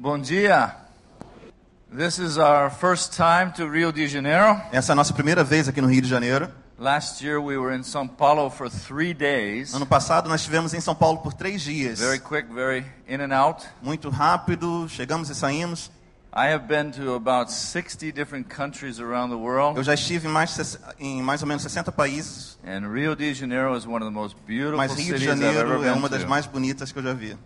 Bom dia. This is our first time to Rio de Janeiro. Essa é a nossa primeira vez aqui no Rio de Janeiro. Last year we were in São Paulo for three days. Ano passado nós estivemos em São Paulo por três dias. Very quick, very in and out. Muito rápido, chegamos e saímos. I have been to about 60 different countries around the world. Eu já estive em mais, de em mais ou menos 60 países, And Rio de Janeiro is one of the most beautiful mas Rio de cities I've ever Janeiro é been uma das mais bonitas que eu já vi.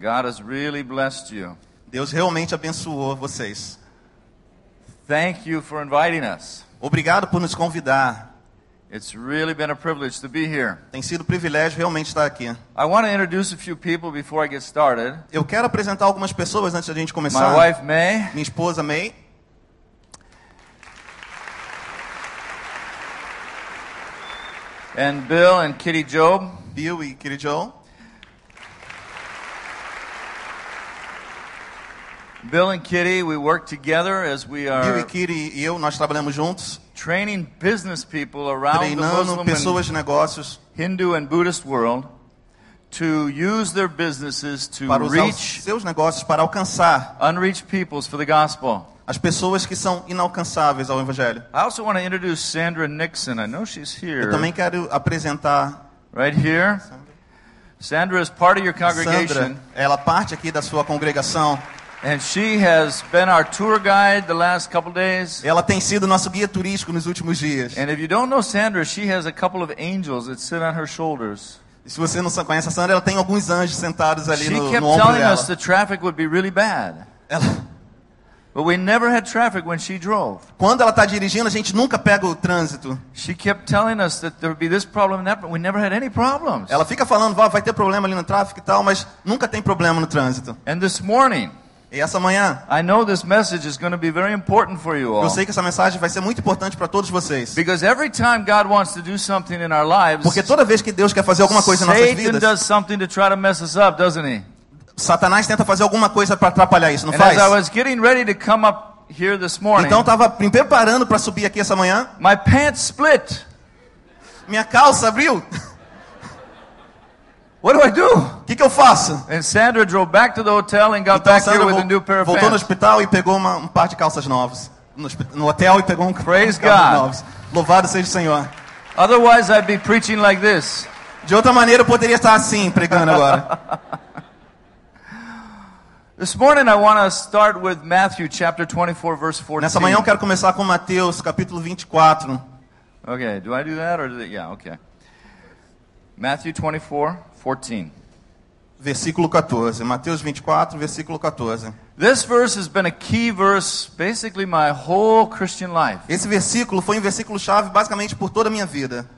God has really blessed you. Deus realmente abençoou vocês. Thank you for inviting us. Obrigado por nos convidar. It's really been a privilege to be here. Tem sido um privilégio realmente estar aqui. I want to introduce a few people before I get started. Eu quero apresentar algumas pessoas antes da gente My começar. wife May, Minha esposa May, and Bill and Kitty Job. Bill e Kitty Joe. Bill and Kitty, we work together as we Bill are e Kitty e eu, nós trabalhamos juntos, training business people around the treinando Muslim pessoas de negócios Hindu and Buddhist world to use their businesses to para usar reach seus negócios para alcançar unreached peoples for the gospel. as pessoas que são inalcançáveis ao Evangelho. I also want to introduce Sandra Nixon. I know she's here. Eu também quero apresentar Right here. Sandra is part of your Sandra, congregation, ela parte aqui da sua congregação. And she has been our tour guide the last couple days. Ela tem sido nosso guia turístico nos últimos dias. And if you don't know Sandra, she has a couple of angels that sit on her shoulders. E se você não conhece a Sandra, ela tem alguns anjos sentados ali She no, kept no ombro telling dela. us the traffic would be really bad. Ela- But we never had traffic when she drove. quando ela está dirigindo, a gente nunca pega o trânsito. She kept telling us that there would be this problem and that, but we never had any problems. Ela fica falando, "Vá, vai ter problema ali no tráfego e tal, mas nunca tem problema no trânsito. And this morning, E essa manhã, I know this message is going to be very important for you eu sei que essa mensagem vai ser muito importante para todos vocês. Because every time God wants to do something in our lives, Porque toda vez que Deus quer fazer alguma coisa em nossas Satan vidas, does something to try to mess us up, doesn't he? Satanás tenta fazer alguma coisa para atrapalhar isso, não And faz? as I was getting ready to come up here this morning, Então estava me preparando para subir aqui essa manhã, my pants split. minha calça abriu. What do I do? O que, que eu faço? And Sandra drove back to the hotel and got Então back here with a new pair of voltou no pants. hospital e pegou uma, um par de calças novas. No, no hotel e pegou um Praise calças God. novos. Louvado seja o Senhor. Otherwise, I'd be preaching like this. De outra maneira, eu poderia estar assim, pregando agora. This morning, I want to start with Matthew chapter 24, verse 14. Nessa manhã eu quero começar com Mateus, capítulo 24. Okay, do I do that or did it? Yeah, okay. Matthew 24, 14. Versículo 14. Mateus 24, versículo 14. This verse has been a key verse basically my whole Christian life. Esse versículo foi um versículo chave basicamente por toda a minha vida.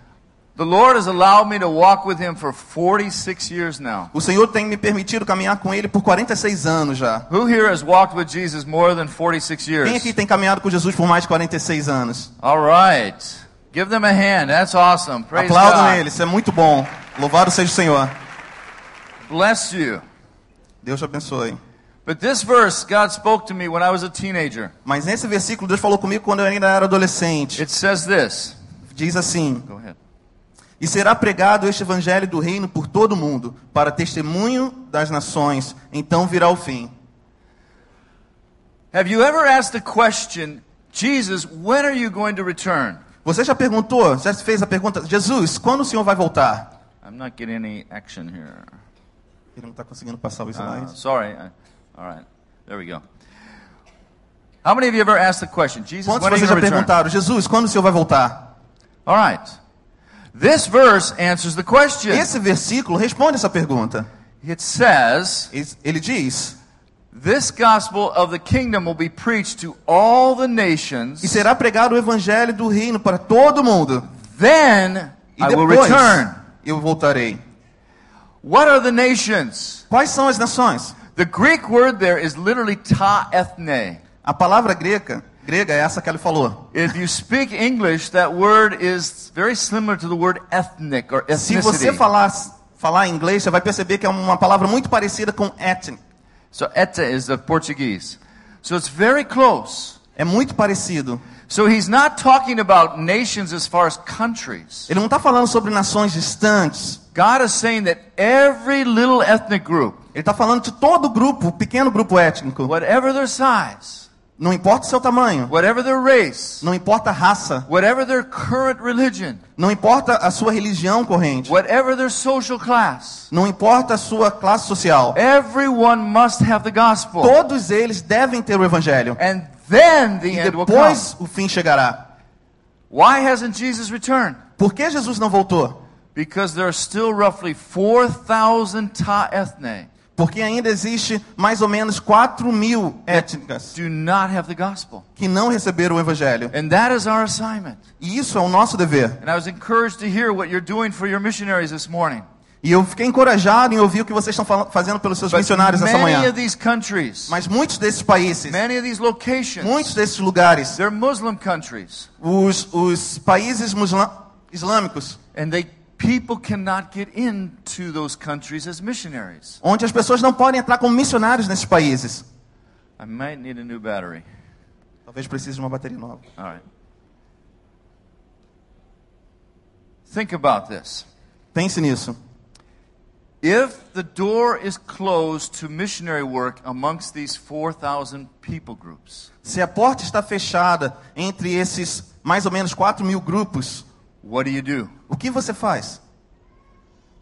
The Lord has allowed me to walk with Him for 46 years now. O Senhor tem me permitido caminhar com Ele por 46 anos já. Who here has walked with Jesus more than 46 Quem years? aqui tem caminhado com Jesus por mais de 46 anos? All right. Give them a hand. That's awesome. Praise Aplaudam God. Ele, isso é muito bom. Louvado seja o Senhor. Bless you. Deus te abençoe. But this verse, God spoke to me when I was a teenager. Mas nesse versículo, Deus falou comigo quando eu ainda era adolescente. It says this. Diz assim: Go ahead. E será pregado este evangelho do reino por todo o mundo, para testemunho das nações. Então virá o fim. Have you ever asked the question, Jesus, when are you going to return? Você já perguntou, já fez a pergunta, Jesus, quando o Senhor vai voltar? I'm not getting any action here. Ele não está conseguindo passar os Uh, slides. sorry. I, all right. There we go. How many of you ever asked the question, Jesus, Quantos when are you vocês já going to return? perguntaram, Jesus, quando o Senhor vai voltar? All right. This verse answers the question. Esse versículo responde essa pergunta. It says, Ele diz: This gospel of the kingdom will be preached to all the nations. E será pregado o evangelho do reino para todo mundo. Then E I will depois return. Eu voltarei. What are the nations? Quais são as nações? The Greek word there is literally ta ethne. A palavra grega, grega é essa que ele falou. If you speak English, that word is very similar to the word ethnic or Se você falar, falar inglês, você vai perceber que é uma palavra muito parecida com ethnic. So etta is the Portuguese. So it's very close. É muito parecido. So he's not talking about nations as far as countries. Ele não está falando sobre nações distantes. God is saying that every little ethnic group, Ele está falando de todo grupo, pequeno grupo étnico. whatever their size, Não importa o seu tamanho, whatever their race, não importa a raça, whatever their current religion, não importa a sua religião corrente, whatever their social class, não importa a sua classe social. everyone must have the gospel. Todos eles devem ter o evangelho. And then the E end will come. depois o fim chegará. Why hasn't Jesus returned? Por que Jesus não voltou? Because there are still roughly 4,000 ta ethne Porque ainda existe mais ou menos 4 mil étnicas do not have the gospel. que não receberam o evangelho. And that is our assignment. E isso é o nosso dever. And I was encouraged to hear what you're doing for your missionaries this morning. E eu fiquei encorajado em ouvir o que vocês estão fazendo pelos seus missionários essa many manhã. of these countries, Mas muitos desses países, many of these locations, muitos desses lugares, they're Muslim countries. os, os países islâmicos, And they people cannot get into those countries as missionaries. onde as pessoas não podem entrar como missionários nesses países. I might need a new battery. Talvez precise de uma bateria nova. Right. Think about this. Pense nisso. If the door is closed to missionary work amongst these 4,000 people groups, Se a porta está fechada entre esses mais ou menos 4 mil grupos, what do you do? o que você faz?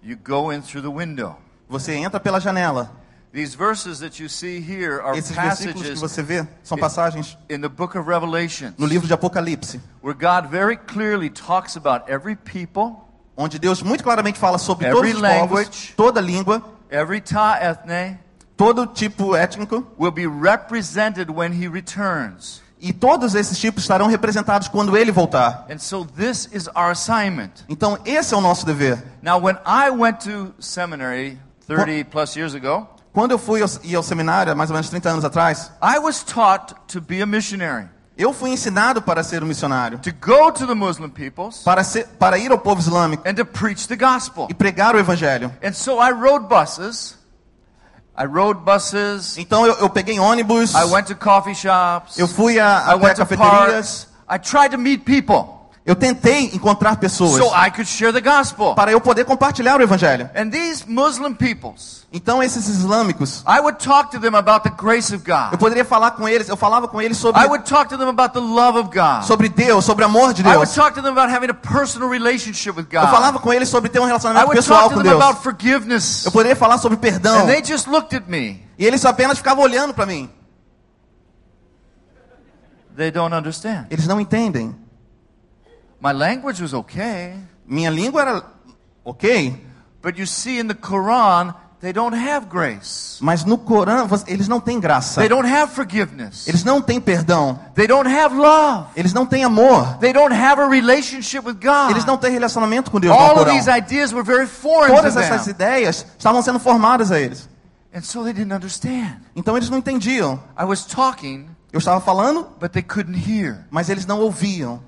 You go in through the window. Você entra pela janela. These verses that you see here are Esses versículos que passages você vê são passagens in the book of Revelation no livro de Apocalipse, where God very clearly talks about every people, onde Deus muito claramente fala sobre Every todos os povos, language. toda língua, every ethne todo tipo étnico, will be represented when he returns. e todos esses tipos estarão representados quando ele voltar. And so this is our assignment. Então, esse é o nosso dever. Now, when I went to seminary 30 plus years ago, Quando eu fui ao, ao seminário, mais ou menos 30 anos atrás, I was taught to be a missionary, eu fui ensinado para ser um missionário, to go to the Muslim peoples para, ser, para ir ao povo islâmico and to preach the gospel. e pregar o evangelho. And so I rode buses. I rode buses. Então, eu, eu peguei ônibus, I went to coffee shops. eu fui a, I até went to cafeterias. I tried to meet people eu tentei encontrar pessoas so I could share the gospel. para eu poder compartilhar o evangelho. And these Muslim peoples, Então, esses islâmicos, I would talk to them about the grace of eu God. poderia falar com eles, eu falava com eles sobre, I would talk to them about the love of God. sobre Deus, sobre o amor de I would Deus. talk to them about having a personal relationship with Eu God. falava com eles sobre ter um I relacionamento would pessoal talk to com them Deus. about forgiveness. Eu poderia falar sobre perdão. And they just looked at me. E eles apenas ficavam olhando para mim. They don't understand. Eles não entendem. My language was okay, Minha língua era ok, but you see in the Quran, they don't have grace. mas no Corão eles não têm graça. They don't have forgiveness. Eles não têm perdão. They don't have love. Eles não têm amor. They don't have a relationship with God. Eles não têm relacionamento com Deus no All of Corão. these ideas were very foreign Todas to essas them. ideias estavam sendo formadas a eles. And so they didn't understand. Então eles não entendiam. I was talking, Eu estava falando, but they couldn't hear. mas eles não ouviam.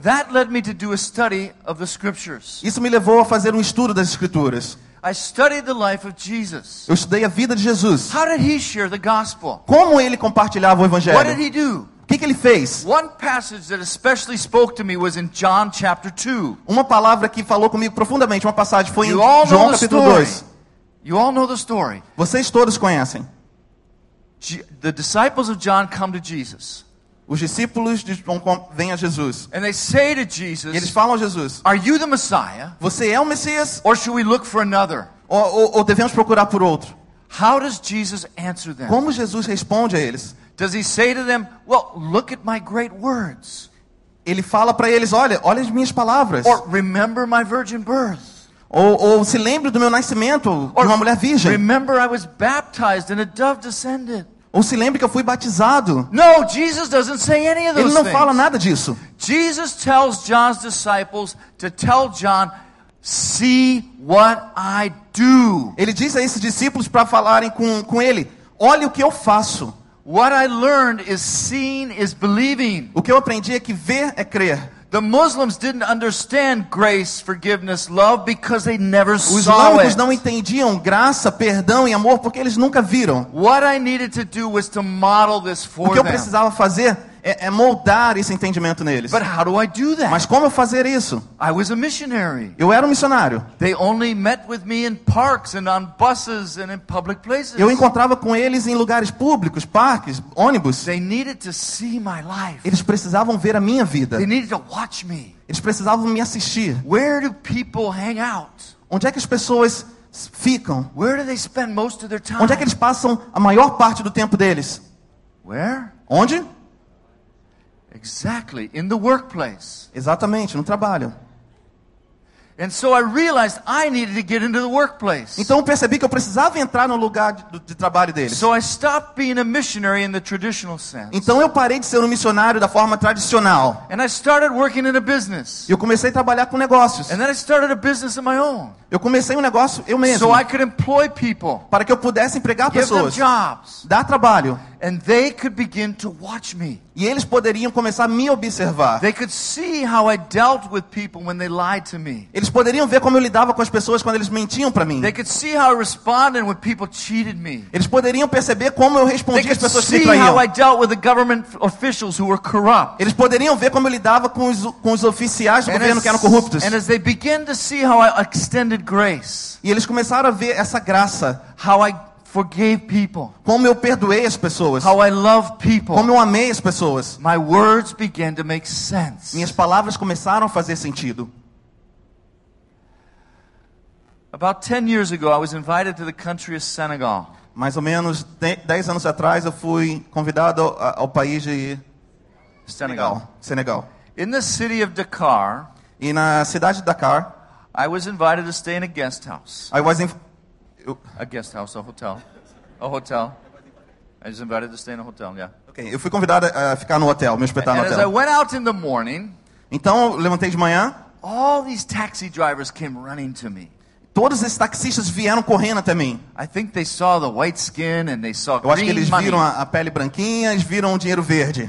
That led me to do a study of the scriptures. Isso me levou a fazer um estudo das Escrituras. I studied the life of Jesus. Eu estudei a vida de Jesus. How did he share the gospel? Como ele compartilhava o What did Evangelho. he do? O que, que ele fez? One passage that especially spoke to me was in John chapter 2. Uma palavra que falou comigo profundamente, uma passagem foi em João capítulo story. 2. You all know the story. Vocês todos conhecem. The disciples of John come to Jesus Os discípulos vêm a Jesus. and they say to E eles Jesus, falam a Jesus: Are you the Messiah Você é o Messias or should we look for another? ou, ou- ou devemos procurar por outro? How does Jesus answer them? Como Jesus responde a eles? Does he say to them, Well, look at my great words? Ele fala para eles: Olha, olha as minhas palavras. Or remember my virgin birth? Ou, ou se lembre do meu nascimento de uma mulher virgem. remember I was baptized and a dove descended? Ou se lembre que eu fui batizado. No, Jesus doesn't say any of Ele those não things. fala nada disso. Jesus tells John's disciples to tell John, See what I do. Ele diz a esses discípulos para falarem com, com ele: Olha o que eu faço. What I learned is seeing is believing. O que eu aprendi é que ver é crer. The Muslims didn't understand grace, forgiveness, love because they never Os islâmicos não entendiam graça, perdão e amor porque eles nunca viram. What I needed to do was to model this O for que eu them. precisava fazer é, é moldar esse entendimento neles. But how do I do that? Mas como fazer isso? I was a missionary. Eu era um missionário. They only met with me in parks and on buses and in public places. Eu encontrava com eles em lugares públicos, parques, ônibus. They needed to see my life. Eles precisavam ver a minha vida. They needed to watch me. Eles precisavam me assistir. Where do people hang out? Onde é que as pessoas ficam? Where do they spend most of their time? Onde é que eles passam a maior parte do tempo deles? Where? Onde? Exactly, in the workplace. Exatamente, no trabalho. And so I realized I needed to get into the workplace. Então eu percebi que eu precisava entrar no lugar de, de trabalho deles. So I stopped being a missionary in the traditional sense. Então eu parei de ser um missionário da forma tradicional. And I started working in a business. E eu comecei a trabalhar com negócios. And then I started a business of my own. Eu comecei um negócio eu mesmo. So I could employ people, Para que eu pudesse empregar pessoas. jobs, Dar trabalho. and they could begin to watch me. E eles poderiam começar a me observar. They could see how I dealt with people when they lied to me. Eles poderiam ver como eu lidava com as pessoas quando eles mentiam para mim. They could see how I responded when people cheated me. Eles poderiam perceber como eu They respondia às could pessoas que me see traíam. how I dealt with the government officials who were corrupt. Eles poderiam ver como eu lidava com os, com os oficiais do And governo as, que eram corruptos. and as they began to see how I extended grace, E eles começaram a ver essa graça. how I forgave people, Como eu perdoei as pessoas. how I loved people, Como eu amei as pessoas. my words began to make sense. Minhas palavras começaram a fazer sentido. About 10 years ago, I was invited to the country of Senegal. Mais ou menos de- 10 anos atrás eu fui convidado ao, ao país de Senegal. Senegal. In the city of Dakar, E na cidade de Dakar, I was invited to stay in a guest house. I was A guest house, a hotel. A hotel. I was invited to stay in a hotel, yeah. ok, eu fui convidado a ficar no hotel, me hospedar no And as I hotel. went out in the morning, Então eu levantei de manhã, all these taxi drivers came running to me. todos esses taxistas vieram correndo até mim. I think they saw the white skin and they saw Eu acho que green eles money. viram a, a pele branquinha, eles viram o dinheiro verde.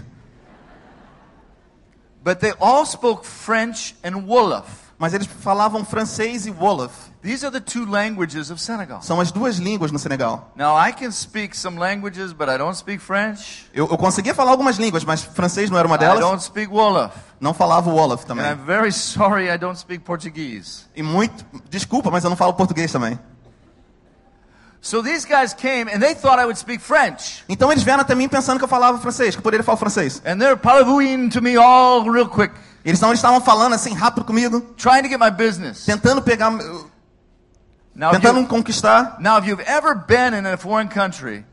But they all spoke French and Wolof. Mas eles falavam francês e Wolof. These are the two languages of Senegal. São as duas línguas no Senegal. Now, I can speak some languages, but I don't speak French. Eu, eu conseguia falar algumas línguas, mas francês não era uma I delas. don't speak Wolof. Não falava Wolof And também. I'm very sorry I don't speak Portuguese. E muito, desculpa, mas eu não falo português também. So these guys came and they thought I would speak French. Então eles vieram até mim pensando que eu falava francês, que eu poderia falar francês. And they're parleying to me all real quick, Eles não estavam falando assim rápido comigo, trying to get my business. tentando pegar, Now, tentando me conquistar. now, if you've ever been in a foreign country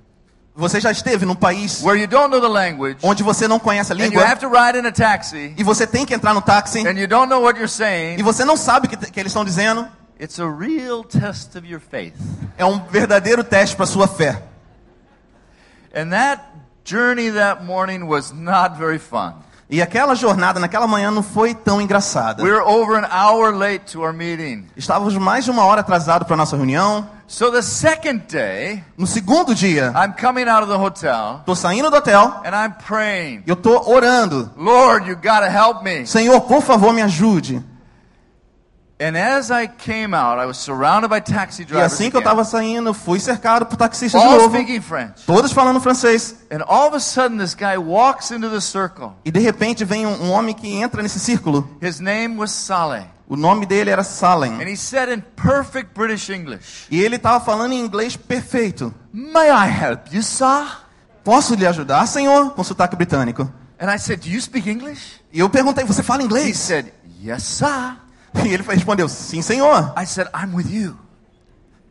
Você já esteve num país where you don't know the language onde você não conhece a língua have to ride in a taxi e você tem que entrar no táxi and you don't know what you're e saying, você não sabe o que, que eles estão dizendo, it's a real test of your faith. é um verdadeiro teste para sua fé. And that journey that morning was not very fun. E aquela jornada naquela manhã não foi tão engraçada. We were over an hour late to our meeting. Estávamos mais de uma hora atrasado para nossa reunião. So the second day, No segundo dia, I'm coming out of the hotel estou saindo do hotel and I'm praying, e eu estou orando. Lord, you got to help me. Senhor, por favor, me ajude. E drivers. assim que eu estava saindo, fui cercado por taxistas de novo, speaking French. todos falando francês. And all of a sudden, this guy walks into the circle. E de repente vem um, homem que entra nesse círculo. His name was Saleh. O nome dele era And Salem. he said in perfect British English, E ele estava falando em inglês perfeito. May I help you, sir? Posso lhe ajudar, senhor? Com sotaque britânico. And I said, Do you speak English? E eu perguntei, você fala He inglês? said, Yes, sir. E ele respondeu, sim, senhor. I said, I'm with you.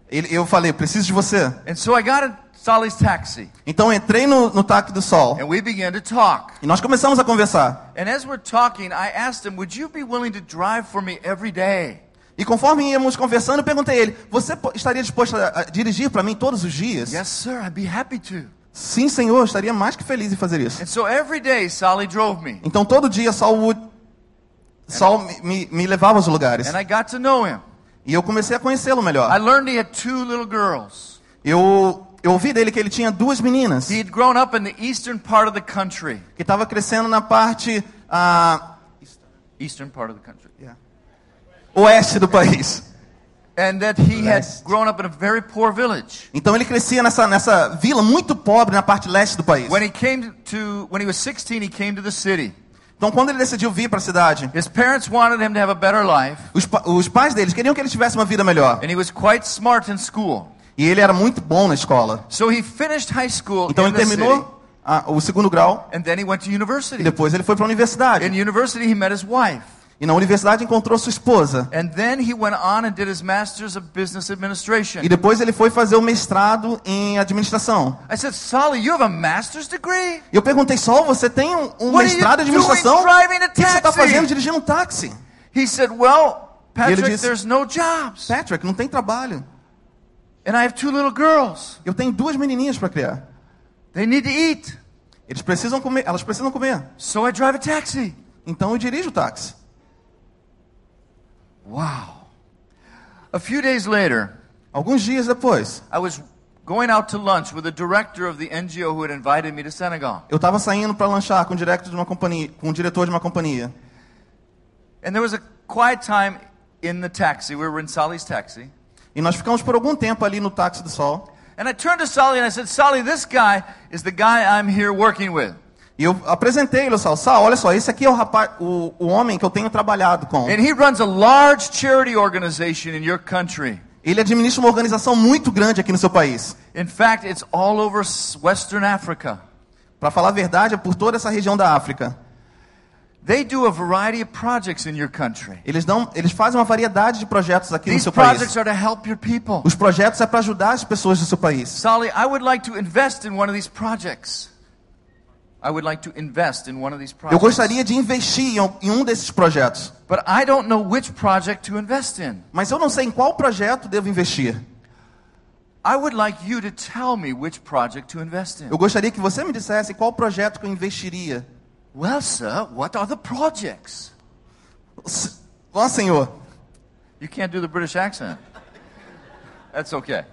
Ele, eu falei, preciso de você. And so I got Saleh's taxi Então entrei no, no táxi do sol. and we began to talk. E nós começamos a conversar. And as we're talking, I asked him, Would you be willing to drive for me every day? E conforme íamos conversando, perguntei a ele, você estaria disposto a, a dirigir para mim todos os dias? Yes, sir, I'd be happy to. Sim, senhor, eu estaria mais que feliz em fazer isso. And so every day, Saleh drove me. Então todo dia Sol, Sol me, me, me levava aos lugares. And I got to know him. E eu comecei a conhecê-lo I melhor. learned he had two little girls. Eu, eu ouvi dele que ele tinha duas meninas. He'd grown up in the eastern part of the country. Que estava crescendo na parte ah, Eastern part of the country. oeste do país. and that he had Leste. grown up in a very poor village. Então ele crescia nessa, nessa vila muito pobre na parte leste do país. When he came to, when he was 16, he came to the city. Então quando ele decidiu vir para a cidade, His parents wanted him to have a better life, os, pa- os pais deles queriam que ele tivesse uma vida melhor. and he was quite smart in school. E ele era muito bom na escola. So he finished high school Então in ele terminou a- o segundo grau and then he went to e depois ele foi para a In universidade. university, he met his wife. E na universidade encontrou sua esposa. And then he went on and did his master's of business administration. E depois ele foi fazer o mestrado em administração. I said, Solly, you have a master's degree? E eu perguntei, Sol, você tem um, um mestrado em administração? O que você está fazendo dirigindo um táxi? He said, Well, Patrick, disse- there's no jobs. Patrick, não tem trabalho. And I have two little girls. Eu tenho duas menininhas para criar. They need to eat. Eles precisam comer, elas precisam comer. So I drive a taxi. Então eu dirijo o táxi. Wow. A few days later, Alguns dias depois, I was going out to lunch with the director of the NGO who had invited me to Senegal. eu estava saindo para lanchar com o diretor de uma companhia, com o diretor de uma companhia. And there was a quiet time in the taxi. We were in Sally's taxi. E nós ficamos por algum tempo ali no táxi do sol. And I turned to Sally and I said, Sally, this guy is the guy I'm here working with. E eu apresentei ele ao Sal. Sal, olha só, esse aqui é o rapaz, o, o homem que eu tenho trabalhado com. And he runs a large charity organization in your country. Ele administra uma organização muito grande aqui no seu país. In fact, it's all over Western Africa. Para falar a verdade, é por toda essa região da África. They do a variety of projects in your country. Eles, dão, eles fazem uma variedade de projetos aqui no These seu projects país. are to help your people. Os projetos é para ajudar as pessoas do seu país. Sally, I would like to invest in one of these projects. Eu gostaria de investir em um- desses projetos. But I don't know which project to invest in. Mas eu não sei em qual projeto devo investir. I would like you to tell me which project to invest in. Eu gostaria que você me dissesse qual projeto que eu investiria. Well, sir, what are the projects? Ó Senhor, You can't do the British accent. That's okay.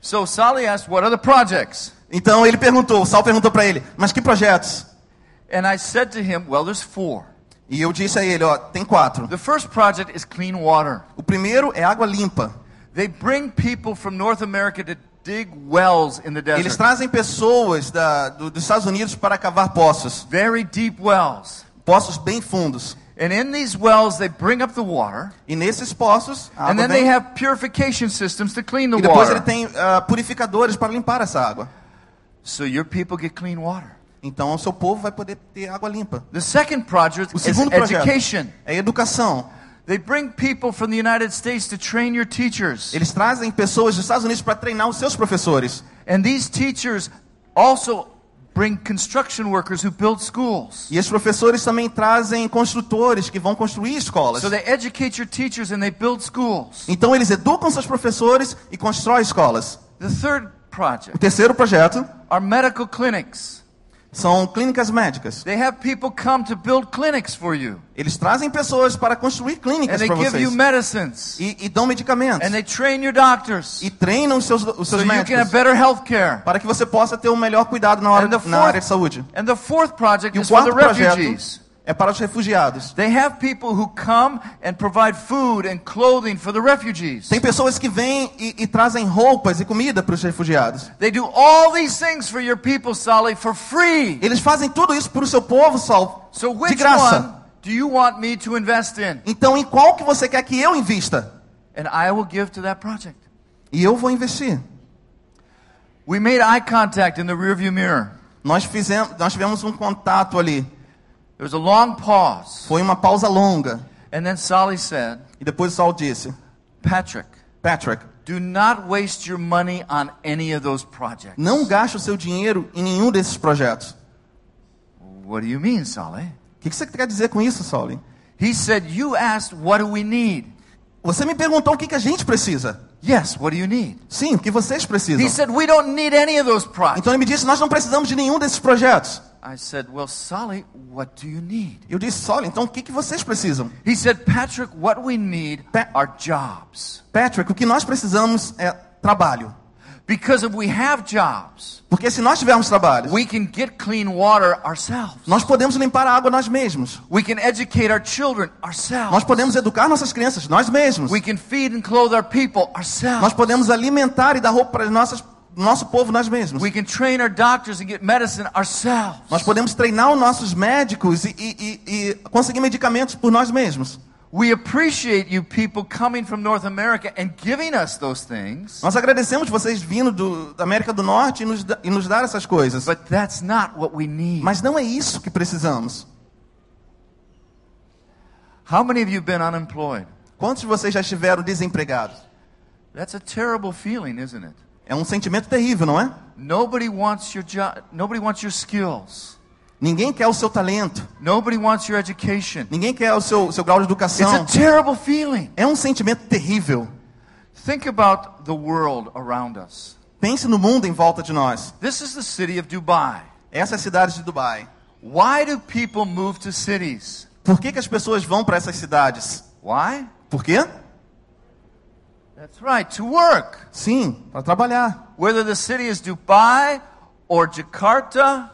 So Sally asked, What are the projects? Então ele perguntou, o Sal perguntou para ele, mas que projetos? And I said to him, Well, there's four. E eu disse a ele, ó, tem quatro. The first project is clean water. O primeiro é água limpa. They bring people from North America to dig wells in the Eles desert. trazem pessoas da- do- dos Estados Unidos para cavar poços, Very deep wells. poços bem fundos. And in these wells, they bring up the water. E nesses poços, a And água then they vem, have purification systems to clean the e depois ele water. tem ah, purificadores para limpar essa água. So your people get clean water. Então o seu povo vai poder ter água limpa. The second project O is segundo projeto education. é educação. They bring people from the United States to train your teachers. Eles trazem pessoas dos Estados Unidos para treinar os seus professores. And these teachers also bring construction workers who build schools. E esses professores também trazem construtores que vão construir escolas. So they educate your teachers and they build schools. Então eles educam seus professores e constroem escolas. The third O project terceiro projeto are medical clinics. são clínicas médicas. They have people come to build clinics for you. Eles trazem pessoas para construir clínicas para give you vocês. medicines. E, e dão medicamentos. And they train your doctors. E treinam os seus, os So seus you can have médicos. better health care. Para que você possa ter um melhor cuidado na, hora, the na área de saúde. And the fourth project E o is for the quarto projeto refugees. É para os refugiados. They have people who come and provide food and clothing for the refugees. Tem pessoas que vêm e, e trazem roupas e comida para os refugiados. They do all these things for your people, Sally, for free. Eles fazem tudo isso para o seu povo, Sol, So de which graça. one do you want me to invest in? Então, em qual que você quer que eu invista? And I will give to that project. E eu vou investir. We made eye contact in the rearview mirror. Nós fizemos, nós tivemos um contato ali. There was a long pause. Foi uma pausa longa. And then Sally said, E depois Sol disse: Patrick, Patrick, do not waste your money on any of those projects. não gaste o seu dinheiro em nenhum desses projetos. What do you mean, Sally? O que que você quer dizer com isso, Soli? He said, You asked, what do we need? Você me perguntou o que, que a gente precisa. Yes, what do you need? Sim, o que vocês precisam. He said, We don't need any of those projects. Então ele me disse: Nós não precisamos de nenhum desses projetos. I said, Well, Sally, what do you need? Eu disse: Soli, então o que, que vocês precisam? He said, Patrick, what we need Pa- are jobs. Patrick, o que nós precisamos é trabalho. Because if we have jobs, Porque se nós tivermos trabalho, we can get clean water ourselves. nós podemos limpar a água nós mesmos. We can educate our children ourselves. Nós podemos educar nossas crianças nós mesmos. We can feed and clothe our people ourselves. Nós podemos alimentar e dar roupa para nossas nosso povo nós mesmos. We can train our doctors and get medicine ourselves. Nós podemos treinar os nossos médicos e, e- e- e conseguir medicamentos por nós mesmos. We appreciate you people coming from North America and giving us those things, Nós agradecemos vocês vindo do, da América do Norte e nos, e nos dar essas coisas. but that's not what we need. Mas não é isso que precisamos. How many of you been unemployed? Quantos de vocês já estiveram desempregados? That's a terrible feeling, isn't it? É um sentimento terrível, não é? Nobody wants your job. Nobody wants your skills. Ninguém quer o seu talento. Nobody wants your education. Ninguém quer o seu, seu grau de It's a educação. terrible feeling. É um sentimento terrível. Think about the world around us. Pense no mundo em volta de nós. This is the city of Dubai. Essa é a cidade de Dubai. Why do people move to cities? Por que, que as pessoas vão para essas cidades? Why? Por quê? That's right, to work. Sim, para trabalhar. Whether the city is Dubai or Jakarta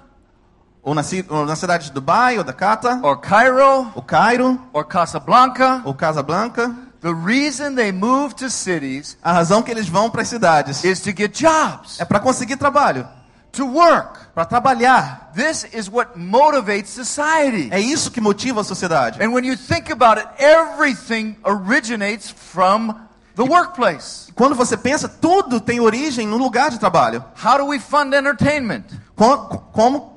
Ou na, ou na cidade de Dubai, ou Dakota, or Cairo ou Cairo, or Casablanca, ou Casablanca. the reason they move to cities A razão que eles vão para as cidades is to get jobs, é para conseguir trabalho, to work. para trabalhar. This is what motivates society. É isso que motiva a sociedade. And when you think about it, everything originates from the workplace. Quando você pensa, tudo tem origem no lugar de trabalho. How do we fund entertainment? Co- Como,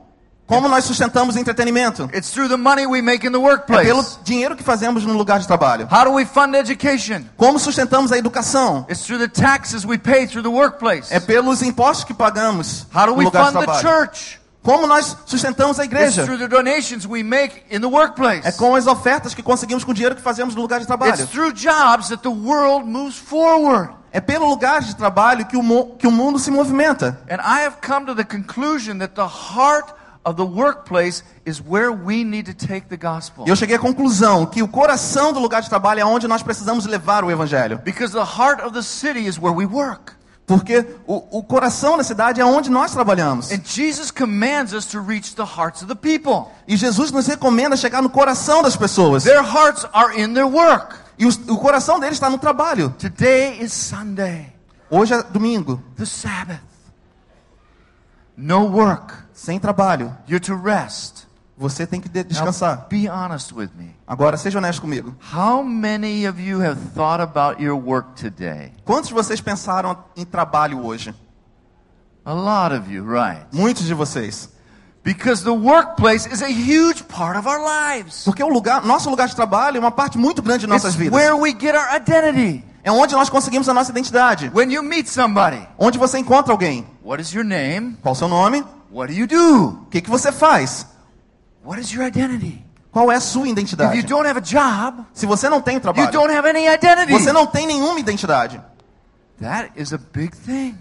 como nós sustentamos entretenimento? It's through the money we make in the É workplace. pelo dinheiro que fazemos no lugar de trabalho. How do we fund education? Como sustentamos a educação? It's through the taxes we pay through the workplace. É pelos impostos que pagamos How do no we lugar de fund the trabalho. church? Como nós sustentamos a igreja? É com as ofertas que conseguimos com o dinheiro que fazemos no lugar de trabalho. É pelo lugar de trabalho que o, que o mundo se movimenta. And I have come to the conclusion that the heart of the workplace is where we need to take the gospel. E eu cheguei à conclusão que o coração do lugar de trabalho é onde nós precisamos levar o evangelho. Because the heart of the city is where we work. Porque o, o coração da cidade é onde nós trabalhamos. And Jesus commands us to reach the hearts of the people. E Jesus nos recomenda chegar no coração das pessoas. Their hearts are in their work. E os- o coração deles está no trabalho. Today is Sunday, Hoje é domingo, the Sabbath. No work. sem trabalho. You're to rest. Você tem que de- Now, descansar. be honest with me. Agora, seja honesto comigo. How many of you have thought about your work today? Quantos de vocês pensaram em trabalho hoje? A lot of you, right? Muitos de vocês. Because the workplace is a huge part of our lives. Porque o lugar, nosso lugar de trabalho é uma parte muito grande de nossas It's vidas. where we get our identity. É onde nós conseguimos a nossa identidade. When you meet somebody, Onde você encontra alguém. what is your name? Qual o seu nome? What do you do? O que, que você faz? What is your identity? Qual é a sua If identidade? you don't have a job, Se você não tem you trabalho, don't have any identity. você não tem nenhuma identidade. That is a big thing.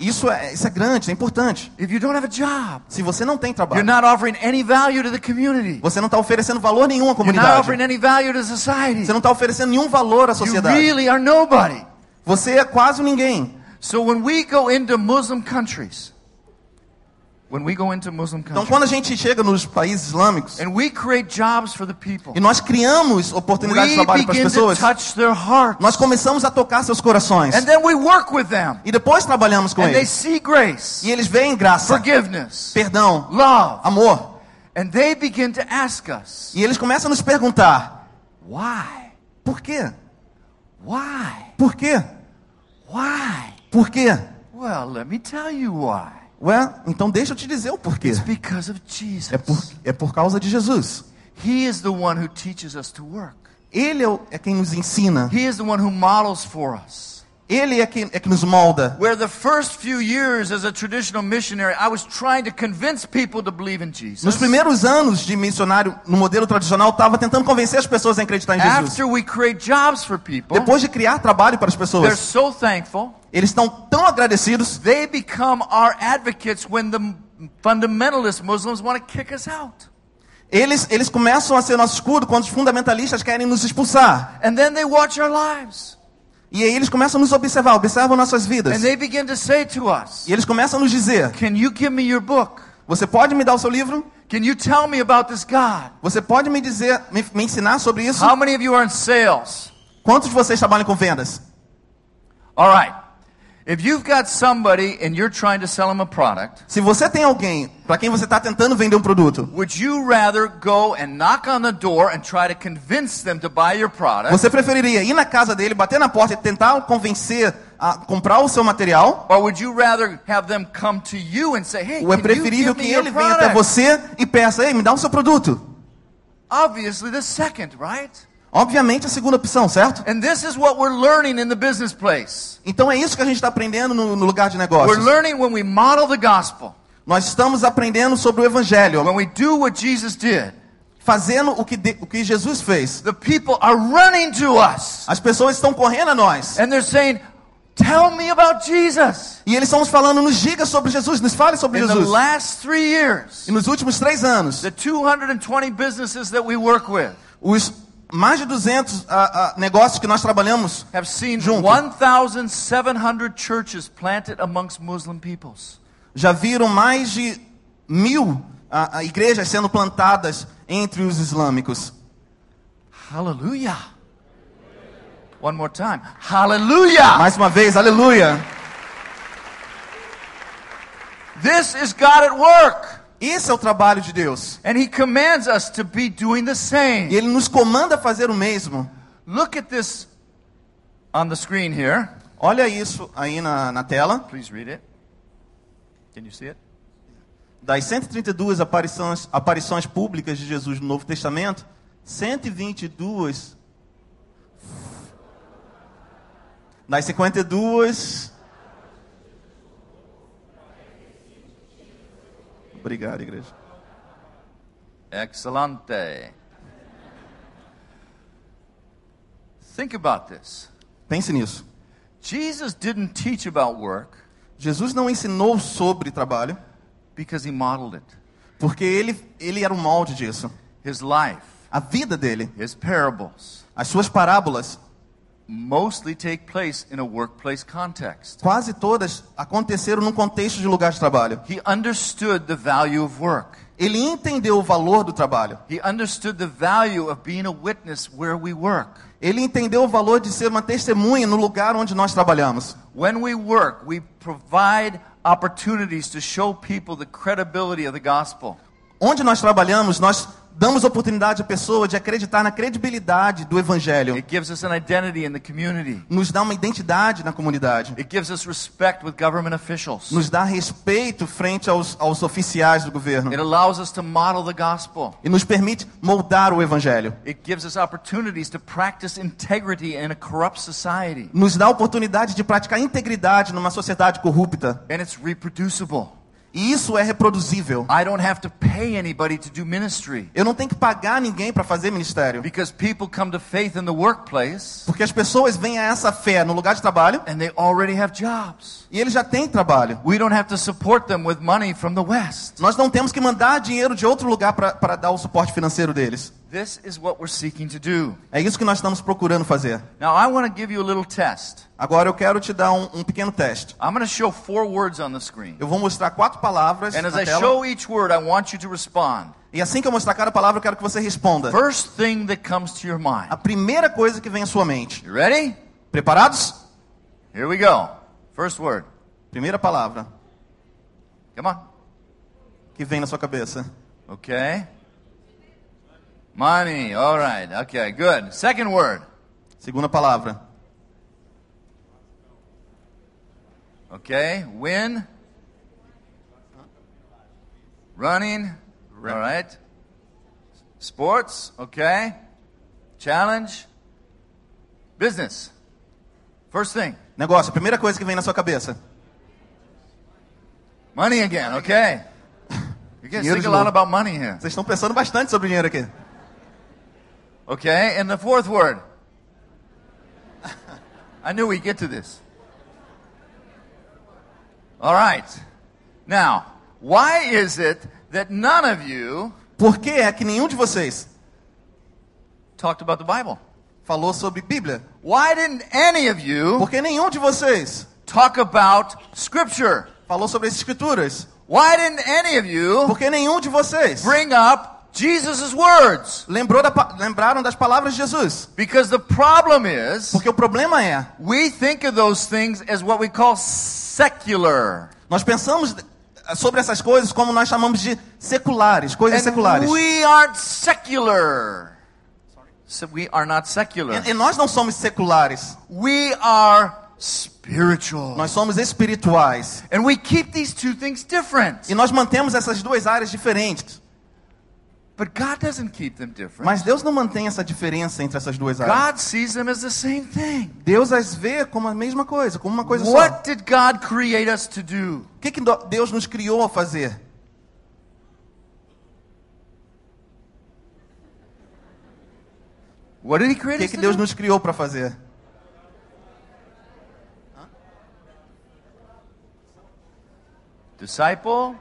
Isso é, isso é grande, é importante. If you don't have a job, Se você não tem you're trabalho, not offering any value to the community. você não está oferecendo valor nenhum à You're not comunidade. offering any value to society. Você não está oferecendo nenhum valor à You sociedade. really are nobody. Você é quase ninguém. So when we go into Muslim countries, when we go into Muslim Então, countries, quando a gente chega nos países islâmicos and we create jobs for the people, e nós criamos oportunidades de trabalho para as pessoas, touch their hearts, nós começamos a tocar seus corações. and then we work with them, E depois trabalhamos com and they eles. see grace, E eles veem graça, perdão, love, amor. and they begin to ask us, E eles começam a nos perguntar: why, por quê? why, Por quê? why? Por quê? Well, let me tell you why. Ué, então deixa eu te dizer o porquê. It's because of Jesus. É por, é por causa de Jesus. He is the one who teaches us to work. Ele é, o- é quem nos ensina. He is the one who models for us. Ele é quem, é que nos molda. Where the first few years as a traditional missionary, I was trying to convince people to believe in Jesus. Nos primeiros anos de missionário no modelo tradicional, estava tentando convencer as pessoas a acreditar em Jesus. After we create jobs for people, Depois de criar trabalho para as they're pessoas, so thankful. eles estão tão agradecidos. They become our advocates when the fundamentalist Muslims want to kick us out. Eles, eles começam a ser nosso escudo quando os fundamentalistas querem nos expulsar. And then they watch our lives. E aí eles começam a nos observar, observam nossas vidas. And they begin to say to us, E eles começam a nos dizer: Can you give me your book? Você pode me dar o seu livro? Can you tell me about this God? Você pode me dizer, me, me ensinar sobre isso? How many of you are in sales? Quantos de vocês trabalham com vendas? All right. Product, Se você tem alguém para quem você está tentando vender um produto, product? você preferiria ir na casa dele, bater na porta e tentar convencer a comprar o seu material? Say, "Hey, Ou é preferível que ele venha até product?" você e peça, ei, me dá o seu produto? Obviously, the second, right? Obviamente a segunda opção, certo? And this is what we're learning in the business place. Então é isso que a gente está aprendendo no, no lugar de We're negócios. learning when we model the gospel, Nós estamos aprendendo sobre o evangelho, when we do what Jesus did. fazendo o que, de- o que Jesus fez. The people are running to us, As pessoas estão correndo a nós. and they're saying, "Tell me about Jesus." E eles estão nos falando, nos diga sobre Jesus, nos fale sobre In the Jesus. last three years, E nos últimos três anos, the 220 businesses that we work with os mais de 200 ah, ah, negócios que nós trabalhamos have seen Junto. 1,700 churches planted amongst Muslim peoples. já viram mais de mil ah, igrejas sendo plantadas entre os islâmicos. Hallelujah. One more time. Hallelujah. Mais uma vez, aleluia. This is God at work. Esse é o trabalho de Deus. And He commands us to be doing the E same. Ele nos comanda a fazer o mesmo. Look at this on the screen here. Olha isso aí na, na tela. Please read it. Can you see it? Das 132 aparições, aparições públicas de Jesus no Novo Testamento, 122. Das 52. Obrigado, igreja. Excelente. Think about this. Pense nisso. Jesus didn't teach about work Jesus não ensinou sobre trabalho, because he modeled it. porque ele, ele era o molde disso. His life, A vida dele, his parables, as suas parábolas, mostly take place in a workplace context. quase todas aconteceram num contexto de lugar de trabalho. He understood the value of work. Ele entendeu o valor do trabalho. He understood the value of being a witness where we work. Ele entendeu o valor de ser uma testemunha no lugar onde nós trabalhamos. When we work, we provide opportunities to show people the credibility of the gospel. Onde nós trabalhamos, nós damos oportunidade à pessoa de acreditar na credibilidade do evangelho. It gives us an identity in the community. Nos dá uma identidade na comunidade. It gives us respect with government officials. Nos dá respeito frente aos, aos oficiais do governo. It allows us to model the gospel. E nos permite moldar o evangelho. It gives us opportunities to practice integrity in a corrupt society. Nos dá a oportunidade de praticar integridade numa sociedade corrupta. And it's reproducible. E isso é reproduzível. I don't have to pay anybody to do ministry Eu não tenho que pagar ninguém para fazer ministério. because people come to faith in the workplace Porque as pessoas vêm a essa fé no lugar de trabalho and they already have jobs. e eles já têm trabalho. We don't have to support them with money from the West. Nós não temos que mandar dinheiro de outro lugar para dar o suporte financeiro deles. This is what we're seeking to do. É isso que nós estamos procurando fazer. Now, I want to give you a little test. Agora eu quero te dar um, um pequeno teste. I'm going to show four words on the screen. Eu vou mostrar quatro palavras And as I tela. show each word, I want you to respond. E assim que eu mostrar cada palavra, eu quero que você responda. First thing that comes to your mind. A primeira coisa que vem à sua mente. You ready? Preparados? Here we go. First word. Primeira palavra Come on. que vem na sua cabeça. Okay. Money. All right. Okay, good. Second word. Segunda palavra. Okay. Win. Running. All right. Sports. Okay. Challenge. Business. First thing. Negócio, a primeira coisa que vem na sua cabeça. Money again. Okay. You guys think a lot about money here. Vocês estão pensando bastante sobre dinheiro aqui. Okay. And the fourth word. I knew we'd get to this. All right. Now, why is it that none of you Por que é que nenhum de vocês talked about the Bible? falou sobre Bíblia. Why didn't any of you Porque nenhum de vocês talk about Scripture? falou sobre as escrituras. Why didn't any of you Porque nenhum de vocês bring up Jesus' words? lembrou da lembraram das palavras de Jesus. Because the problem is, Porque o problema é, we think of those things as what we call secular. nós pensamos sobre essas coisas como nós chamamos de seculares, coisas And seculares. we aren't secular. So we are not secular. E, e nós não somos seculares, We are spiritual. nós somos espirituais. And we keep these two things different. E nós mantemos essas duas áreas diferentes. But God doesn't keep them different. Mas Deus não mantém essa diferença entre essas duas áreas. God sees them as the same thing. Deus as vê como a mesma coisa, como uma coisa só. What did God create us to do? O que, que Deus nos criou a fazer? What did He O create que, us que to Deus do? nos criou para fazer? Disciple?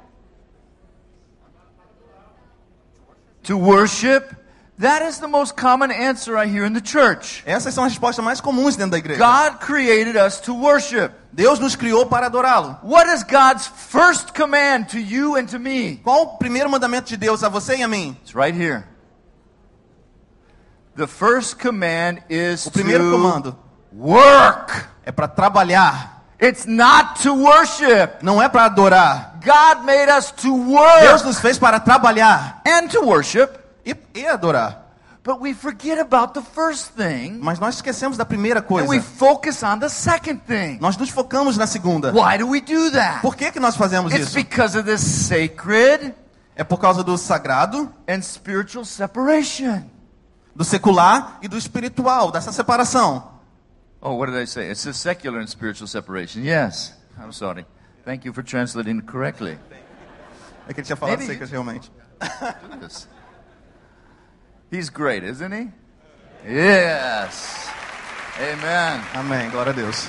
To worship? That is the most common answer I hear in the church. Essas são as respostas mais comuns dentro da igreja. God created us to worship. Deus nos criou para adorá-lo. What is God's first command to you and to me? Qual o primeiro mandamento de Deus a você e a mim? It's right here. The first command is O primeiro to comando work. é para trabalhar, It's not to worship. não é para adorar. God made us to Deus work nos fez para trabalhar and to worship, e, e adorar. but we forget about the first thing Mas nós esquecemos da primeira and we coisa. focus on the second thing. Nós nos focamos na segunda. Why do we do that? Por que, que nós fazemos It's isso? because of this sacred É por causa do sagrado, and spiritual separation. do secular e do espiritual, dessa separação. Oh, what did I say? It's a secular and spiritual separation. Yes. I'm sorry. Thank you for translating correctly. É que ele tinha falado Maybe- secas realmente. He's great, isn't he? Yes. Amen. Amém, glória a Deus.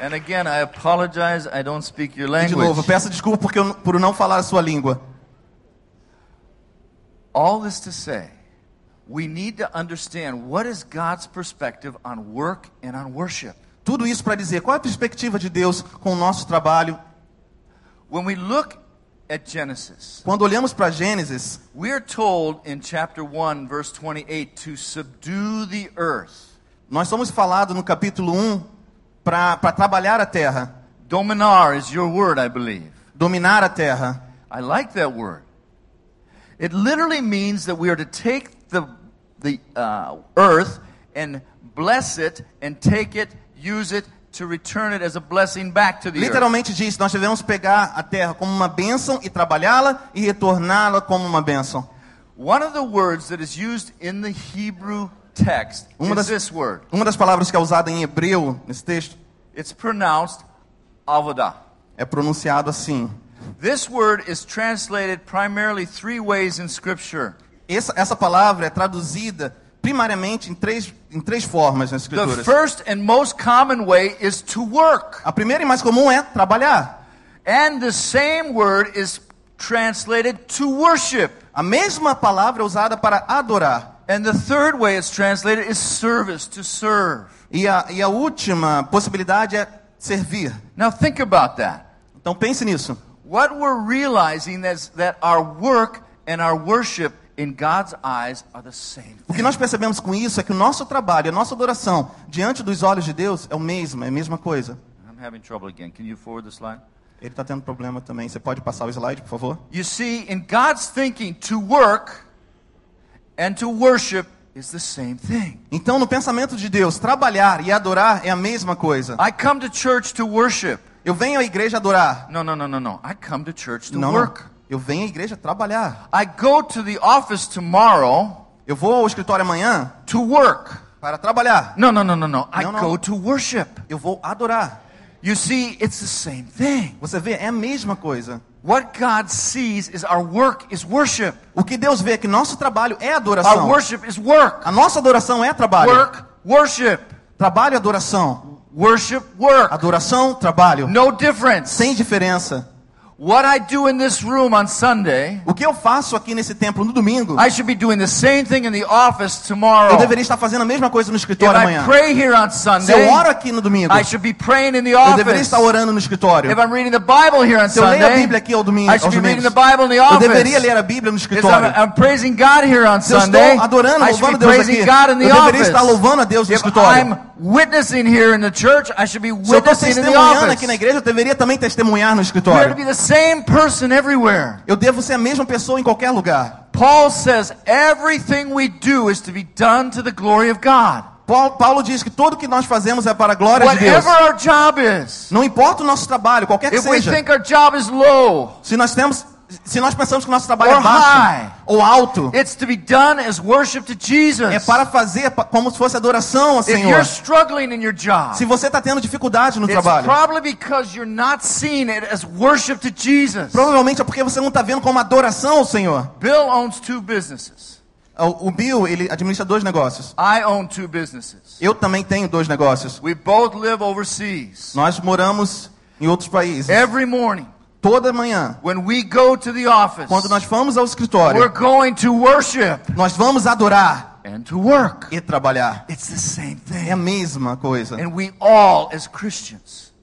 And again, I apologize. I don't speak your E de novo, language. peço desculpa porque eu, por não falar a sua língua. All this to say, we need to understand what is God's perspective on work and on worship. Tudo isso para dizer qual é a perspectiva de Deus com o nosso trabalho. When we look at Genesis, Quando olhamos para Gênesis, we are told in chapter 1, verse 28, to subdue the earth. nós somos falados no capítulo 1 para trabalhar a terra, Dominar is your word, I believe. dominar a terra. I like that word. It literally means that we are to take the, the uh, earth and bless it and take it, use it to return it as a blessing back to the earth. Literalmente diz, nós devemos pegar a terra como uma bênção e trabalhá-la e retorná-la como uma bênção. One of the words that is used in the Hebrew text Uma is das- this word. Uma das palavras que é usada em hebreu nesse texto It's pronounced avodah. é pronunciado assim. This word is translated primarily three ways in Scripture. Essa, essa palavra é traduzida primariamente em três, em três formas nas The escrituras. first and most common way is to work. A primeira e mais comum é trabalhar. And the same word is translated to worship. A mesma palavra é usada para adorar. And the third way it's translated is service, to serve. E a, e a última possibilidade é servir. Now think about that. Então pense nisso. What we're realizing is that our work and our worship in God's eyes are the same O que nós percebemos com isso é que o nosso trabalho, a nossa adoração diante dos olhos de Deus é o mesmo, é a mesma coisa. I'm having trouble again. Can you forward the slide? Ele está tendo problema também. Você pode passar o slide, por favor? You see, in God's thinking, to work and to worship is the same thing. Então, no pensamento de Deus, trabalhar e adorar é a mesma coisa. I come to church to worship. Eu venho à igreja adorar. No, no, no, no, no. I come to church to Não, não. Eu venho à igreja trabalhar. I go to the office tomorrow Eu vou ao escritório amanhã to work. para trabalhar. No, no, no, no, no. I go to worship. Eu vou adorar. You see, it's the same thing. Você vê, é a mesma coisa. What God sees is our work is worship. O que Deus vê é que nosso trabalho é Our adoração. worship is work. A nossa adoração é trabalho. Work, worship. Trabalho e adoração. Worship, work. Adoração, trabalho. No difference. Sem diferença. What I do in this room on Sunday, O que eu faço aqui nesse templo no domingo, I should be doing the same thing in the office tomorrow. eu deveria estar fazendo a mesma coisa no If escritório I amanhã. pray here on Se eu Sunday, oro aqui no domingo, I should be praying in the eu deveria office. estar orando no escritório. If I'm reading the Bible here on Se eu leio a Sunday, Bíblia aqui ao domingo, I should be reading the Bible in the eu office. deveria ler a Bíblia no If I'm, escritório. I'm praising God here on Se eu Sunday, estou adorando, I louvando Deus aqui, God in eu the deveria office. estar louvando a Deus no If escritório. I'm witnessing here in the church, I should be Se eu estou witnessing in the testemunhando office. aqui na igreja, eu deveria também testemunhar no escritório. Same person everywhere. Eu devo ser a mesma pessoa em qualquer lugar. Paul says everything we do is to be done to the glory of God. Paulo, Paulo diz que tudo que nós fazemos é para a glória de Deus. Whatever our job is, Não importa o nosso trabalho, qualquer que seja. think our job is low, Se nós temos, se nós pensamos que o nosso trabalho é baixo high. ou alto, it's to be done as worship to Jesus. é para fazer como se fosse adoração ao If you're Senhor. struggling in your job, Se você está tendo dificuldade no it's trabalho, probably because you're not seeing it as worship to Jesus. provavelmente é porque você não está vendo como adoração ao Senhor. Bill owns two businesses. O o Bill, ele administra dois negócios. I own two businesses. Eu também tenho dois negócios. We both live overseas. Nós moramos em outros países. Every morning, Toda manhã, when we go to the office, quando nós vamos ao we're escritório, going to worship nós vamos adorar and to work. e trabalhar. It's the same É a thing. mesma coisa. And we all, as Christians,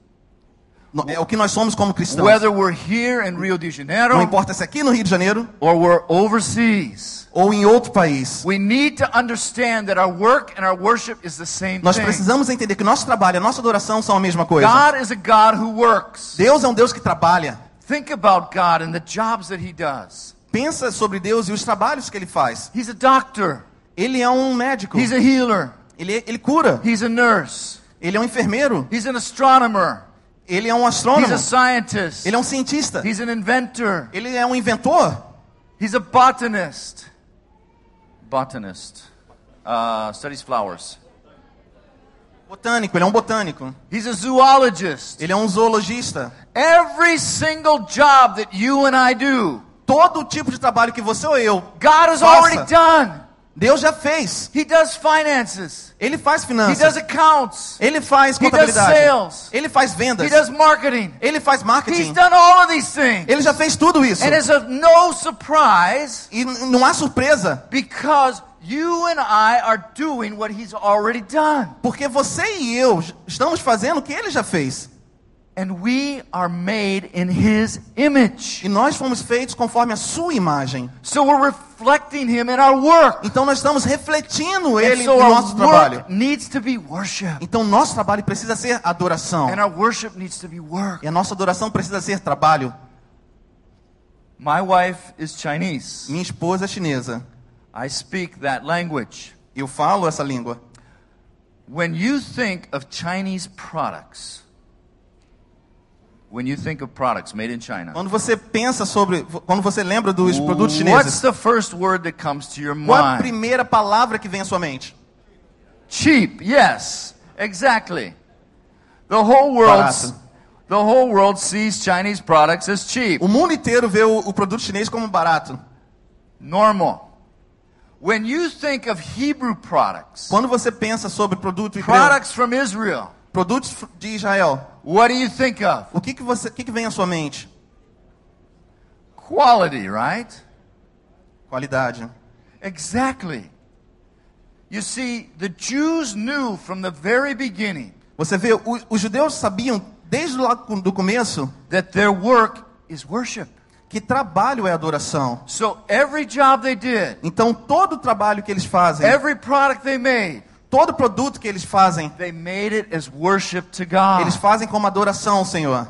É o que nós somos como cristãos. whether we're here in Rio de Não Janeiro importa se é aqui no Rio de Janeiro or we're overseas, ou em outro país. we need to understand that our work and our worship is the same Nós precisamos entender que nosso trabalho e nossa adoração são a mesma coisa. God is a God who works. Deus é um Deus que trabalha. Think about God and the jobs that He does. Pensa sobre Deus e os trabalhos que Ele faz. He's a doctor. Ele é um médico. He's a healer. Ele, ele cura. He's a nurse. Ele é um enfermeiro. He's an astronomer. Ele é um He's astrônomo. a scientist. Ele é um cientista. He's an inventor. Ele é um inventor. He's a botanist. Botanist. Uh, studies flowers. Botânico. Ele é um botânico. He's a zoologist. Ele é um zoologista. Every single job that you and I do, Todo tipo de trabalho que você ou eu, God has already done. Deus já fez. He does finances. Ele faz He does finanças. accounts. Ele faz He does contabilidade. sales. Ele faz He vendas. does marketing. Ele faz He's marketing. done all of these things. Ele já fez tudo isso. And it's no surprise E não há surpresa, because you and I are doing what he's already done. porque você e eu estamos fazendo o que ele já fez. And we are made in his image. E nós fomos feitos conforme a sua imagem. So we're reflecting him in our work. Então nós estamos refletindo ele so no our nosso trabalho. work needs to be worship. Então nosso trabalho precisa ser adoração. And our worship needs to be work. E a nossa adoração precisa ser trabalho. My wife is Chinese. Minha esposa é chinesa. I speak that language. Eu falo essa língua. When you think of Chinese products, when you think of products made in China, Quando você pensa sobre, quando você lembra dos produtos what's chineses, the first word that comes to your qual a mind? primeira palavra que vem à sua mente? Cheap, yes, exactly. The whole world, the whole world sees Chinese products as cheap, O mundo inteiro vê o, o produto chinês como barato. normal. When you think of Hebrew products, Quando você pensa sobre produto hebreu, products from Israel, produtos de Israel, what do you think of? o que que você, o que que vem à sua mente? Quality, right? Qualidade. Exactly. You see, the Jews knew from the very beginning Você vê, o- os judeus sabiam desde lá do começo that their work is worship. Que trabalho é adoração. So every job they did, Então todo o trabalho que eles fazem, every product they made, todo produto que eles fazem, they made it as worship to God. eles fazem como adoração ao Senhor.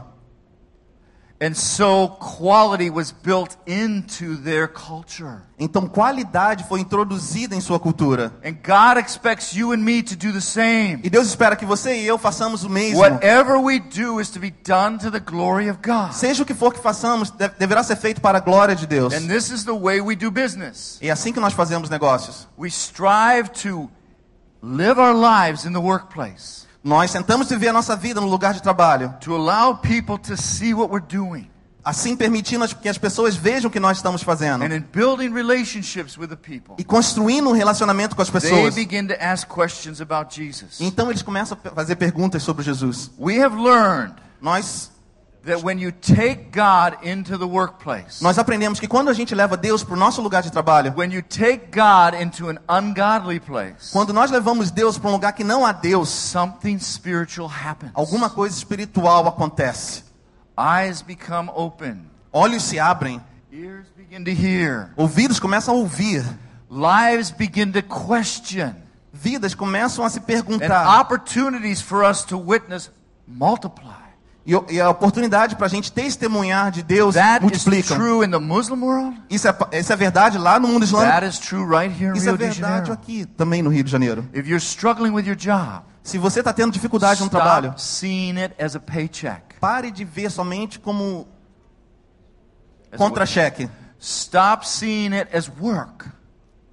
And so quality was built into their culture. Então qualidade foi introduzida em sua cultura. And God expects you and me to do the same. E Deus espera que você e eu façamos o mesmo. Whatever we do is to be done to the glory of God. Seja o que for que façamos, de- deverá ser feito para a glória de Deus. And this is the way we do business. É assim que nós fazemos negócios. We strive to live our lives in the workplace, Nós tentamos viver a nossa vida no lugar de trabalho, to allow people to see what we're doing, assim permitindo que as pessoas vejam o que nós estamos fazendo and in building relationships with the people. e construindo um relacionamento com as They pessoas. begin to ask questions about Jesus. Então eles começam a fazer perguntas sobre Jesus. We have learned Nós Nós aprendemos que quando a gente leva Deus para o nosso lugar de trabalho, when you take God into an ungodly place, quando nós levamos Deus para um lugar que não há Deus, something spiritual happens. alguma coisa espiritual acontece. Eyes become open, Olhos se abrem, ears begin to hear, ouvidos começam a ouvir, lives begin to question, vidas começam a se and perguntar. opportunities for us to witness multiply. E, a oportunidade para a gente testemunhar de Deus That is multiplica. true in the Muslim world. Isso é, isso é verdade lá no mundo islâmico. That is true right here in Isso é Rio de verdade aqui também no Rio de Janeiro. If you're struggling with your job, Se você está tendo dificuldade no trabalho, seeing it as a paycheck. pare de ver somente como contra-cheque. Stop seeing it as work.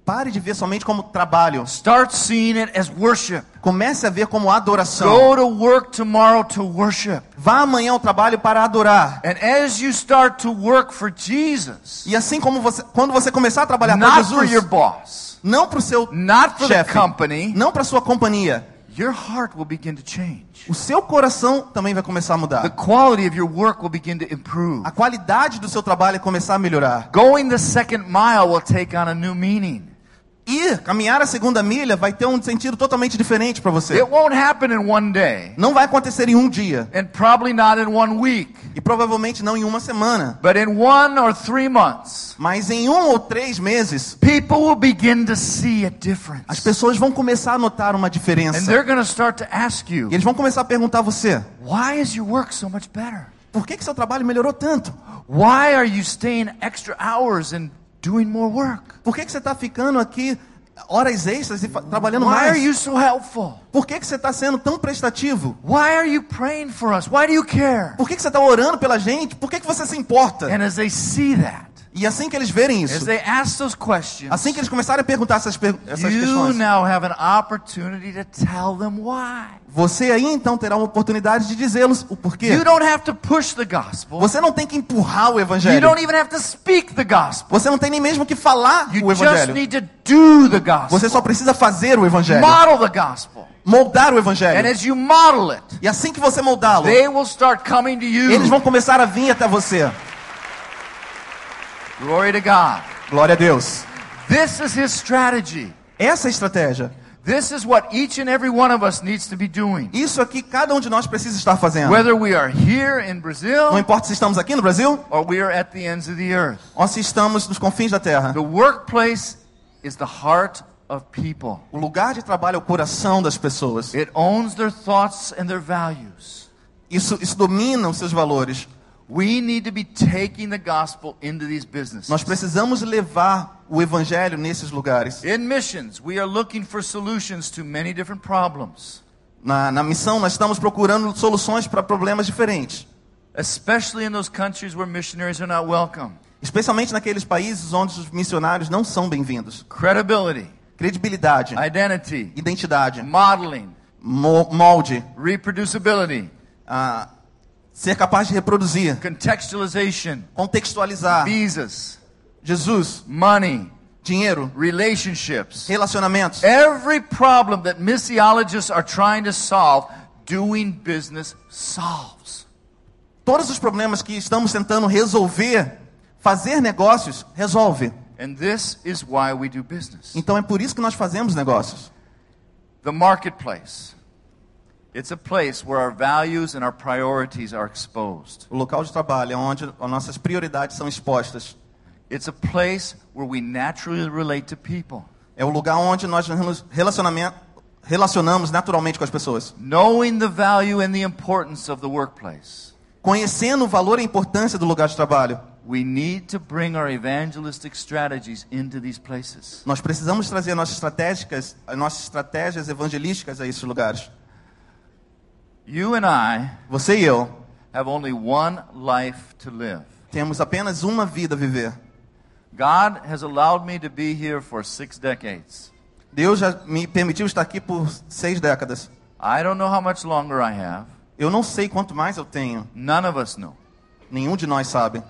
Pare de ver somente como trabalho. Start seeing it as worship. Comece a ver como adoração. Go to work tomorrow to worship. Vá amanhã ao trabalho para adorar. And as you start to work for Jesus, E assim como você, quando você começar a trabalhar para not for Jesus, your boss, não para o seu not for the chefe, company, não para sua companhia, your heart will begin to change. o seu coração também vai começar a The mudar. quality of your work will begin to improve. A qualidade do seu trabalho vai começar a melhorar. Going the second mile will take on a new meaning. E caminhar a segunda milha vai ter um sentido totalmente diferente para você. It won't happen in one day, Não vai acontecer em um dia and probably not in one week, e provavelmente não em uma semana, but in one or three months, mas em um ou três meses people will begin to see a as difference. pessoas vão começar a notar uma And diferença. they're going to start to ask E you, eles vão começar a perguntar a você: why is your work so much better? por que, que seu trabalho melhorou tanto? Why are you staying extra hours and doing more work? Por que, que você está ficando aqui horas extras e trabalhando Why are mais? you so helpful? Por que, que você está sendo tão prestativo? Why are you praying for us? Why do you care? Por que, que você está orando pela gente? Por que, que você se importa? And as they see that, E assim que eles verem as isso, they ask those questions, assim que eles começarem a perguntar essas, per- essas you questões, now have an opportunity to tell them why. você aí então terá uma oportunidade de dizê-los o porquê. You don't have to push the gospel. Você não tem que empurrar o You evangelho. don't even have to speak the gospel. Você não tem nem mesmo que falar You o evangelho. Você só precisa fazer o evangelho. Model the gospel. Moldar o And evangelho. as you model it, E assim que você moldá-lo, they will start coming to eles vão começar a vir até você. Glory to God. Glória a Deus. This is his strategy. Essa é a estratégia. This is what each and every one of us needs to be doing. Isso aqui cada um de nós precisa estar fazendo. Whether we are here in Não Brazil importa se estamos aqui no Brasil or we are at the ends of the earth. ou se estamos nos confins da terra. The workplace is the heart of people. O lugar de trabalho é o coração das pessoas. It owns their thoughts and their values. Isso, isso domina os seus valores. We need to be taking the gospel into these businesses. Nós precisamos levar o evangelho nesses lugares. In missions, we are looking for solutions to many different problems, Na, na missão, nós estamos procurando soluções para problemas diferentes. especially in those countries where missionaries are not welcome. Especialmente naqueles países onde os missionários não são bem-vindos. Credibility, Credibilidade, identity, identidade, modeling, mo- molde, reproducibility, ah, ser capaz de reproduzir, contextualization, contextualizar. visas, Jesus, money, dinheiro, relationships. relacionamentos. Every problem that missiologists are trying to solve, doing business solves. Todos os problemas que estamos tentando resolver, fazer negócios, resolve. And this is why we do business. Então é por isso que nós fazemos negócios. The marketplace. It's a place where our values and our priorities are exposed. O local de trabalho é onde as nossas prioridades são expostas. It's a place where we naturally relate to people. É o lugar onde nós relacionamento, relacionamos naturalmente com as pessoas. Knowing the value and the importance of the workplace, Conhecendo o valor e a importância do lugar de trabalho, we need to bring our evangelistic strategies into these places. nós precisamos trazer nossas estratégias, as nossas estratégias evangelísticas a esses lugares. You and I Você e eu have only one life to live. temos apenas uma vida a viver. God has allowed me to be here for six decades. Deus já me permitiu estar aqui por seis décadas. I don't know how much longer I have. Eu não sei quanto mais eu tenho. None of us know. Nenhum de nós sabe.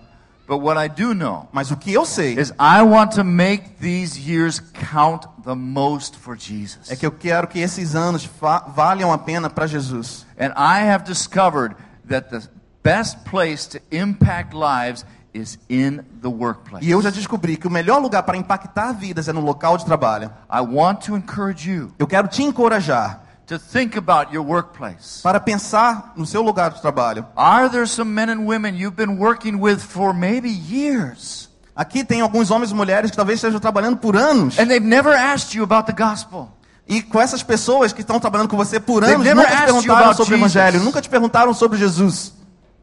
But what I do know Mas o que eu sei is I want to make these years count the most for Jesus. é que eu quero que esses anos valham a pena para Jesus. And I have discovered that the best place to impact lives is in the workplace. E eu já descobri que o melhor lugar para impactar vidas é no local de trabalho. I want to encourage you Eu quero te encorajar to think about your workplace. para pensar no seu lugar de trabalho. Are there some men and women you've been working with for maybe years Aqui tem alguns homens e mulheres que talvez estejam trabalhando por anos. and they've never asked you about the gospel? E com essas pessoas que estão trabalhando com você por anos, nunca te perguntaram sobre o. Evangelho, nunca te perguntaram sobre Jesus.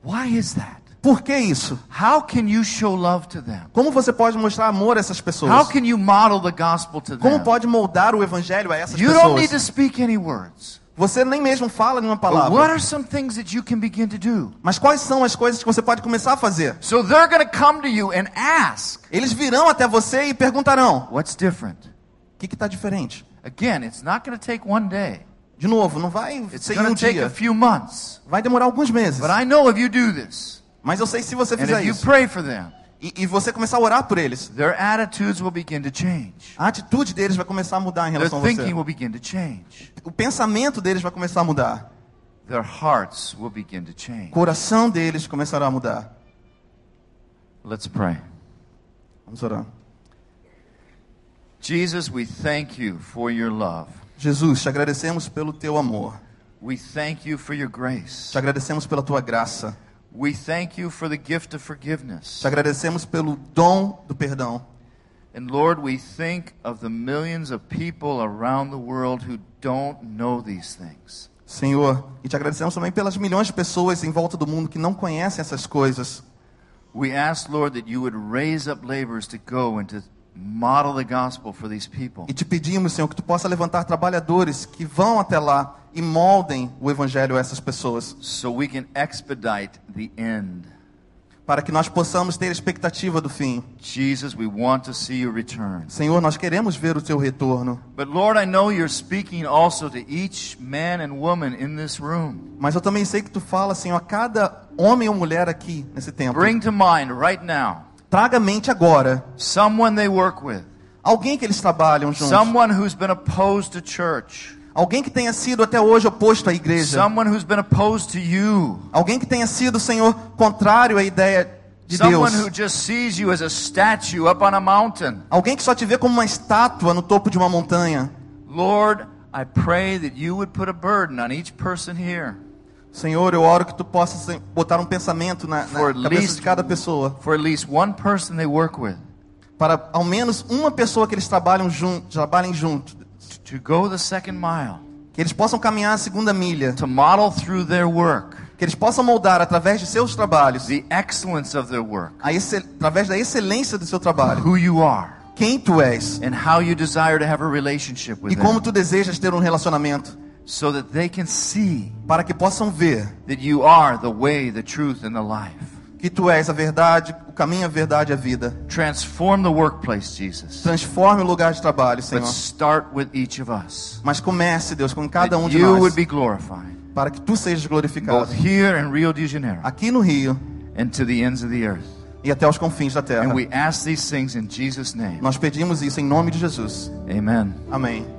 Why is that? Por que isso? How can you show love to them? Como você pode mostrar amor a essas How pessoas? can you model the gospel to Como them? pode moldar o Evangelho a essas You don't need to pessoas? speak any words. Você nem mesmo fala nenhuma But what palavra. are some things that you can begin to do? Mas quais são as coisas que você pode começar a fazer? So they're going to come to you and ask, Eles virão até você e perguntarão: What's different? o que está diferente? Again, it's not going to take one day. De novo, não vai It's ser um going to take a dia. few months. Vai demorar alguns meses. But I know if you do this, Mas eu sei se você fizer isso pray for them, e, e você começar a orar por eles, their attitudes will begin to change. a atitude deles vai começar a mudar em Their relação a thinking você. will begin to change. O pensamento deles vai começar a mudar. Their hearts will begin to O change. coração deles começará a mudar. Let's pray. Vamos orar. Jesus, we thank you for your love. Jesus, te agradecemos pelo teu amor. We thank you for your grace. Te agradecemos pela tua graça. We thank you for the gift of forgiveness. Te agradecemos pelo dom do perdão. And Lord, we think of the millions of people around the world who don't know these things. Senhor, e te agradecemos também pelas milhões de pessoas em volta do mundo que não conhecem essas coisas. We ask, Lord, that you would raise up laborers to go and to model the gospel for these people. E te pedimos, Senhor, que tu possa levantar trabalhadores que vão até lá e moldem o evangelho a essas pessoas, so we can expedite the end. para que nós possamos ter expectativa do fim. Jesus, we want to see you return. Senhor, nós queremos ver o teu retorno, But Lord, I know you're speaking also to each man and woman in this room. mas eu também sei que tu fala, Senhor, a cada homem ou mulher aqui nesse tempo. Bring to mind right now Traga à mente agora. Someone they work with, alguém que eles trabalham juntos, someone who's been opposed to church, alguém que tenha sido até hoje oposto à igreja, someone who's been opposed to you, alguém que tenha sido, Senhor, contrário à ideia de someone Deus. who just sees you as a statue up on a mountain. Alguém que só te vê como uma estátua no topo de uma montanha. Lord, I pray that you would put a burden on each person here Senhor, eu oro que tu possas botar um pensamento na, na cabeça de cada pessoa. for at least one person they work with Para ao menos uma pessoa que eles trabalham junto, trabalhem junto. to go the second mile, Que eles possam caminhar a segunda milha. to model through their work Que eles possam moldar através de seus trabalhos, the excellence of their work, a excel- através da excelência do seu trabalho. who you are, Quem tu és. and how you desire to have a relationship with E como them, tu desejas ter um relacionamento. So that they can see Para que possam ver that you are the way, the truth, and the life. que tu és a verdade, o caminho, a verdade e a vida. Transform the workplace, Jesus. Transforme o lugar de trabalho, But Senhor. start with each of us. Mas comece, Deus, com cada um That de you nós. would be glorified, Para que tu sejas glorificado. both here in Rio de Janeiro Aqui no Rio and to the ends of the earth. e até os confins da terra. And we ask these things in Jesus' name. Nós pedimos isso em nome de Jesus. Amen. Amém.